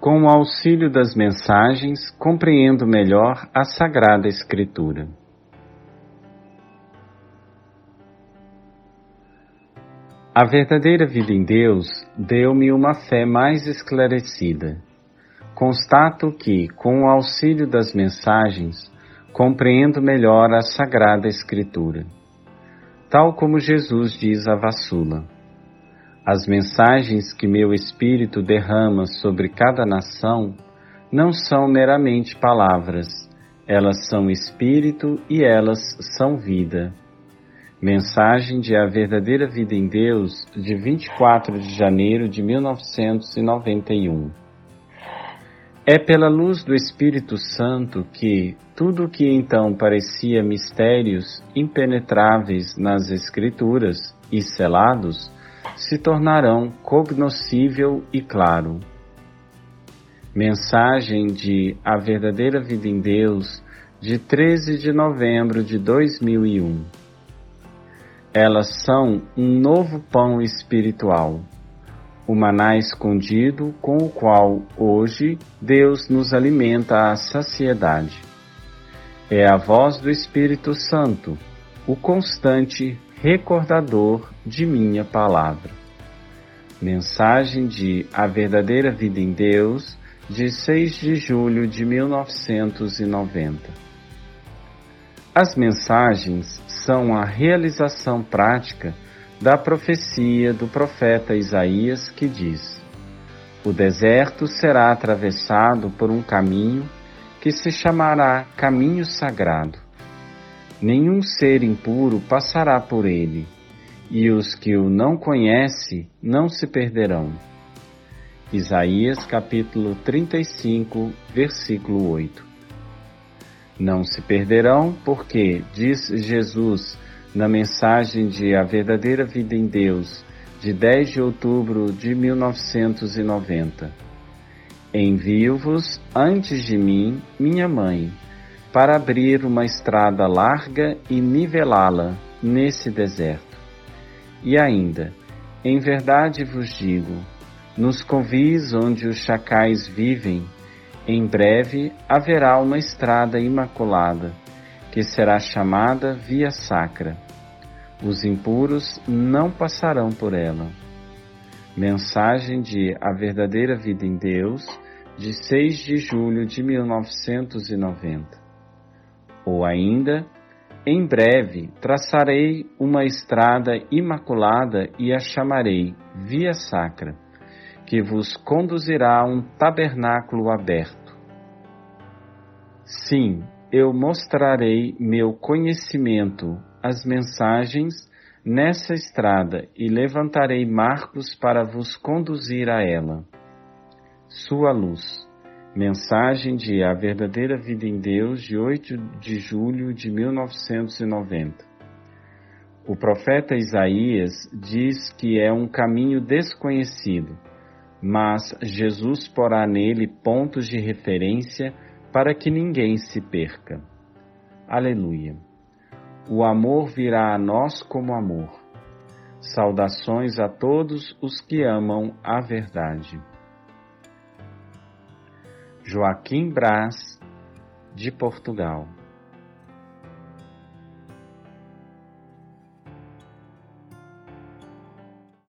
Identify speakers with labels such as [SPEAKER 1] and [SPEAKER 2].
[SPEAKER 1] Com o auxílio das mensagens, compreendo melhor a Sagrada Escritura. A verdadeira vida em Deus deu-me uma fé mais esclarecida. Constato que, com o auxílio das mensagens, compreendo melhor a Sagrada Escritura. Tal como Jesus diz a Vassula. As mensagens que meu espírito derrama sobre cada nação não são meramente palavras, elas são espírito e elas são vida. Mensagem de A Verdadeira Vida em Deus, de 24 de janeiro de 1991. É pela luz do Espírito Santo que tudo o que então parecia mistérios impenetráveis nas Escrituras e selados se tornarão cognoscível e claro. Mensagem de A Verdadeira Vida em Deus, de 13 de novembro de 2001. Elas são um novo pão espiritual, o maná escondido com o qual hoje Deus nos alimenta à saciedade. É a voz do Espírito Santo, o constante recordador de minha palavra. Mensagem de A Verdadeira Vida em Deus, de 6 de julho de 1990. As mensagens são a realização prática da profecia do profeta Isaías que diz: O deserto será atravessado por um caminho que se chamará Caminho Sagrado nenhum ser impuro passará por ele, e os que o não conhecem não se perderão. Isaías capítulo 35, versículo 8. Não se perderão porque, diz Jesus na mensagem de A Verdadeira Vida em Deus, de 10 de outubro de 1990. Envio-vos antes de mim, minha mãe para abrir uma estrada larga e nivelá-la nesse deserto. E ainda, em verdade vos digo, nos convis onde os chacais vivem, em breve haverá uma estrada imaculada, que será chamada Via Sacra. Os impuros não passarão por ela. Mensagem de A Verdadeira Vida em Deus, de 6 de julho de 1990. Ou ainda, em breve traçarei uma estrada imaculada e a chamarei Via Sacra, que vos conduzirá a um tabernáculo aberto. Sim, eu mostrarei meu conhecimento, as mensagens nessa estrada e levantarei marcos para vos conduzir a ela. Sua luz. Mensagem de A Verdadeira Vida em Deus, de 8 de julho de 1990. O profeta Isaías diz que é um caminho desconhecido, mas Jesus porá nele pontos de referência para que ninguém se perca. Aleluia. O amor virá a nós como amor. Saudações a todos os que amam a verdade. Joaquim Brás, de Portugal.